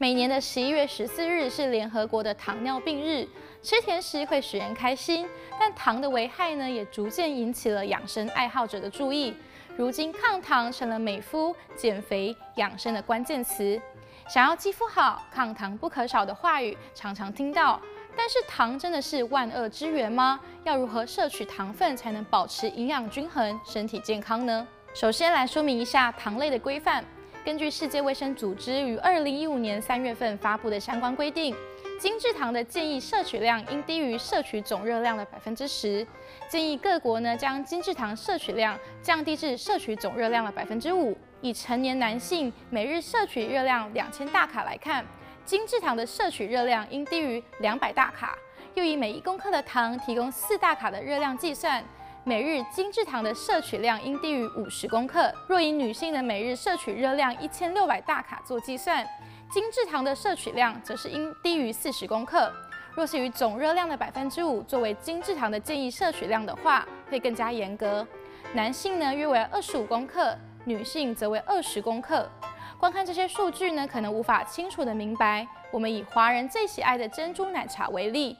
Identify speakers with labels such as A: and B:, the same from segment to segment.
A: 每年的十一月十四日是联合国的糖尿病日，吃甜食会使人开心，但糖的危害呢，也逐渐引起了养生爱好者的注意。如今抗糖成了美肤、减肥、养生的关键词。想要肌肤好，抗糖不可少的话语常常听到。但是糖真的是万恶之源吗？要如何摄取糖分才能保持营养均衡、身体健康呢？首先来说明一下糖类的规范。根据世界卫生组织于二零一五年三月份发布的相关规定，精制糖的建议摄取量应低于摄取总热量的百分之十。建议各国呢将精制糖摄取量降低至摄取总热量的百分之五。以成年男性每日摄取热量两千大卡来看，精制糖的摄取热量应低于两百大卡。又以每一公克的糖提供四大卡的热量计算。每日精制糖的摄取量应低于五十公克。若以女性的每日摄取热量一千六百大卡做计算，精制糖的摄取量则是应低于四十公克。若是以总热量的百分之五作为精制糖的建议摄取量的话，会更加严格。男性呢约为二十五公克，女性则为二十公克。观看这些数据呢，可能无法清楚地明白。我们以华人最喜爱的珍珠奶茶为例，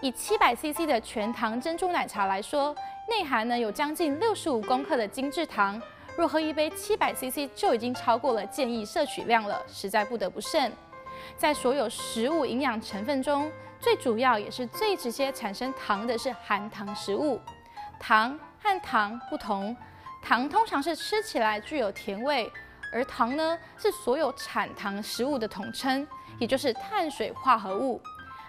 A: 以七百 CC 的全糖珍珠奶茶来说。内含呢有将近六十五公克的精制糖，若喝一杯七百 CC 就已经超过了建议摄取量了，实在不得不慎。在所有食物营养成分中，最主要也是最直接产生糖的是含糖食物。糖和糖不同，糖通常是吃起来具有甜味，而糖呢是所有产糖食物的统称，也就是碳水化合物。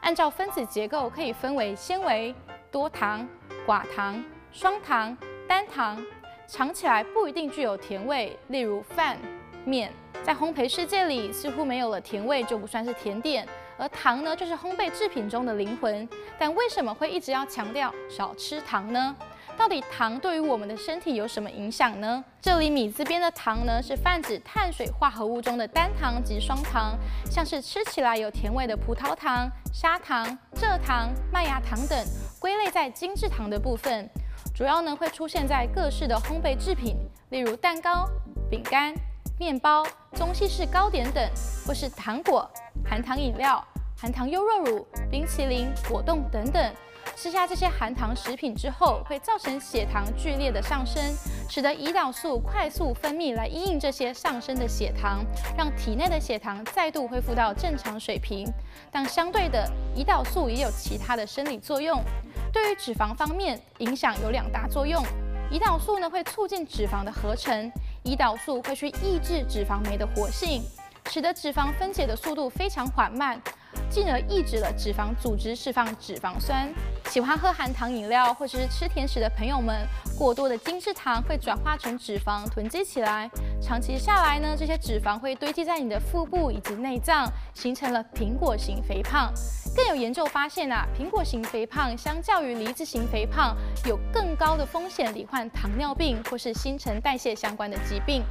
A: 按照分子结构可以分为纤维、多糖、寡糖。双糖、单糖尝起来不一定具有甜味，例如饭、面。在烘焙世界里，似乎没有了甜味就不算是甜点，而糖呢，就是烘焙制品中的灵魂。但为什么会一直要强调少吃糖呢？到底糖对于我们的身体有什么影响呢？这里米字边的糖呢，是泛指碳水化合物中的单糖及双糖，像是吃起来有甜味的葡萄糖、砂糖、蔗糖、麦芽糖等，归类在精制糖的部分。主要呢会出现在各式的烘焙制品，例如蛋糕、饼干、面包、中西式糕点等，或是糖果、含糖饮料、含糖优酪乳、冰淇淋、果冻等等。吃下这些含糖食品之后，会造成血糖剧烈的上升，使得胰岛素快速分泌来因应这些上升的血糖，让体内的血糖再度恢复到正常水平。但相对的，胰岛素也有其他的生理作用。对于脂肪方面，影响有两大作用。胰岛素呢会促进脂肪的合成，胰岛素会去抑制脂肪酶的活性，使得脂肪分解的速度非常缓慢，进而抑制了脂肪组织释放脂肪酸。喜欢喝含糖饮料或者是吃甜食的朋友们，过多的精制糖会转化成脂肪囤积起来，长期下来呢，这些脂肪会堆积在你的腹部以及内脏，形成了苹果型肥胖。更有研究发现啊，苹果型肥胖相较于梨子型肥胖，有更高的风险罹患糖尿病或是新陈代谢相关的疾病。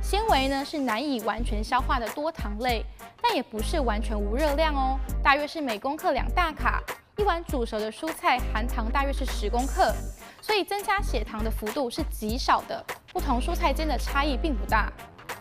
A: 纤维呢是难以完全消化的多糖类，但也不是完全无热量哦，大约是每公克两大卡。一碗煮熟的蔬菜含糖大约是十公克，所以增加血糖的幅度是极少的。不同蔬菜间的差异并不大。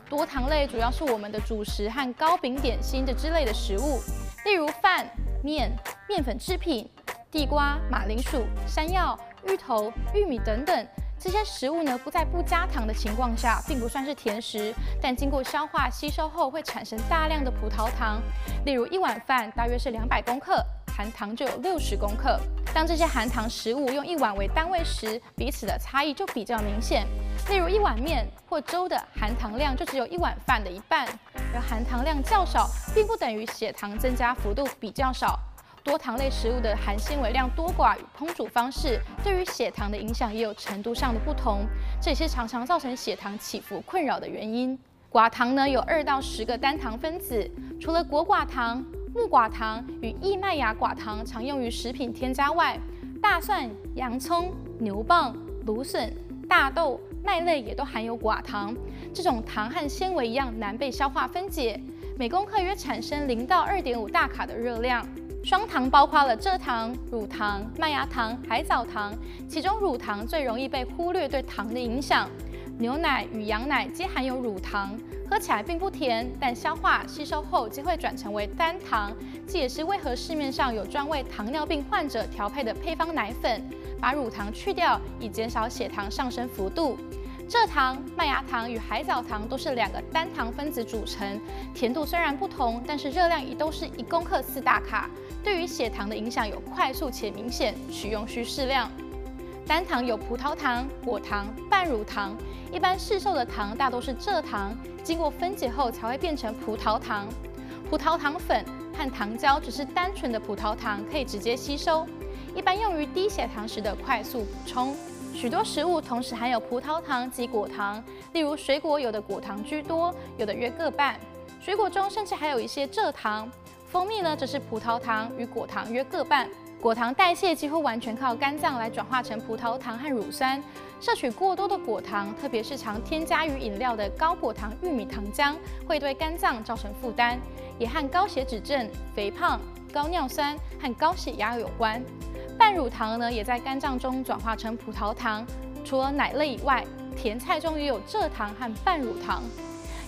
A: 多糖类主要是我们的主食和糕饼、点心这之类的食物，例如饭、面、面粉制品、地瓜、马铃薯、山药、芋头、玉米等等。这些食物呢，不在不加糖的情况下，并不算是甜食，但经过消化吸收后会产生大量的葡萄糖。例如一碗饭大约是两百公克。含糖就有六十公克。当这些含糖食物用一碗为单位时，彼此的差异就比较明显。例如，一碗面或粥的含糖量就只有一碗饭的一半。而含糖量较少，并不等于血糖增加幅度比较少。多糖类食物的含纤维量多寡与烹煮方式，对于血糖的影响也有程度上的不同。这也是常常造成血糖起伏困扰的原因。寡糖呢，有二到十个单糖分子，除了果寡糖。木寡糖与易麦芽寡糖常用于食品添加外，大蒜、洋葱、牛蒡、芦笋、大豆、麦类也都含有寡糖。这种糖和纤维一样难被消化分解，每公克约产生零到二点五大卡的热量。双糖包括了蔗糖、乳糖、麦芽糖、海藻糖，其中乳糖最容易被忽略对糖的影响。牛奶与羊奶皆含有乳糖，喝起来并不甜，但消化吸收后即会转成为单糖。这也是为何市面上有专为糖尿病患者调配的配方奶粉，把乳糖去掉，以减少血糖上升幅度。蔗糖、麦芽糖与海藻糖都是两个单糖分子组成，甜度虽然不同，但是热量也都是一公克四大卡，对于血糖的影响有快速且明显，取用需适量。单糖有葡萄糖、果糖、半乳糖，一般市售的糖大多是蔗糖，经过分解后才会变成葡萄糖。葡萄糖粉和糖胶只是单纯的葡萄糖，可以直接吸收，一般用于低血糖时的快速补充。许多食物同时含有葡萄糖及果糖，例如水果有的果糖居多，有的约各半。水果中甚至还有一些蔗糖。蜂蜜呢，则是葡萄糖与果糖约各半。果糖代谢几乎完全靠肝脏来转化成葡萄糖和乳酸。摄取过多的果糖，特别是常添加于饮料的高果糖玉米糖浆，会对肝脏造成负担，也和高血脂症、肥胖、高尿酸和高血压有关。半乳糖呢，也在肝脏中转化成葡萄糖。除了奶类以外，甜菜中也有蔗糖和半乳糖。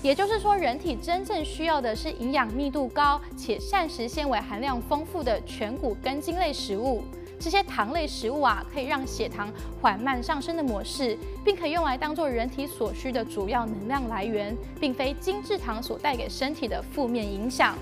A: 也就是说，人体真正需要的是营养密度高且膳食纤维含量丰富的全谷根茎类食物。这些糖类食物啊，可以让血糖缓慢上升的模式，并可以用来当做人体所需的主要能量来源，并非精制糖所带给身体的负面影响。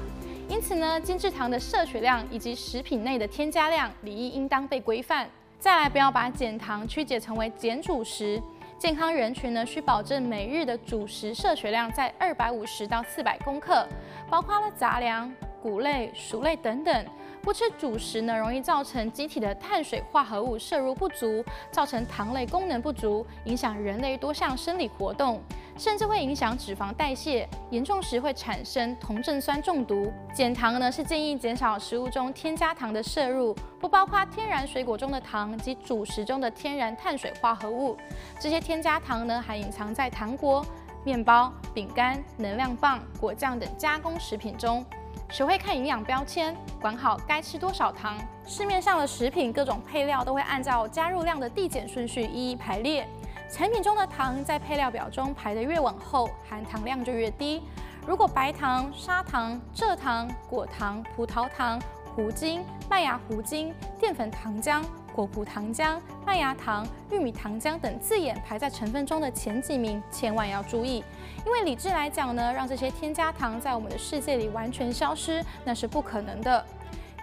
A: 因此呢，精制糖的摄取量以及食品内的添加量，理应应当被规范。再来，不要把减糖曲解成为减主食。健康人群呢，需保证每日的主食摄取量在二百五十到四百公克，包括了杂粮、谷类、薯类等等。不吃主食呢，容易造成机体的碳水化合物摄入不足，造成糖类功能不足，影响人类多项生理活动，甚至会影响脂肪代谢，严重时会产生酮症酸中毒。减糖呢，是建议减少食物中添加糖的摄入，不包括天然水果中的糖及主食中的天然碳水化合物。这些添加糖呢，还隐藏在糖果、面包、饼干、能量棒、果酱等加工食品中。学会看营养标签，管好该吃多少糖。市面上的食品各种配料都会按照加入量的递减顺序一一排列。产品中的糖在配料表中排得越往后，含糖量就越低。如果白糖、砂糖、蔗糖、果糖、葡萄糖、糊精、麦芽糊精、淀粉糖浆。果葡糖浆、麦芽糖、玉米糖浆等字眼排在成分中的前几名，千万要注意。因为理智来讲呢，让这些添加糖在我们的世界里完全消失，那是不可能的。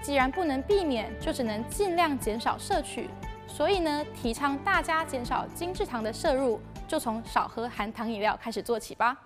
A: 既然不能避免，就只能尽量减少摄取。所以呢，提倡大家减少精制糖的摄入，就从少喝含糖饮料开始做起吧。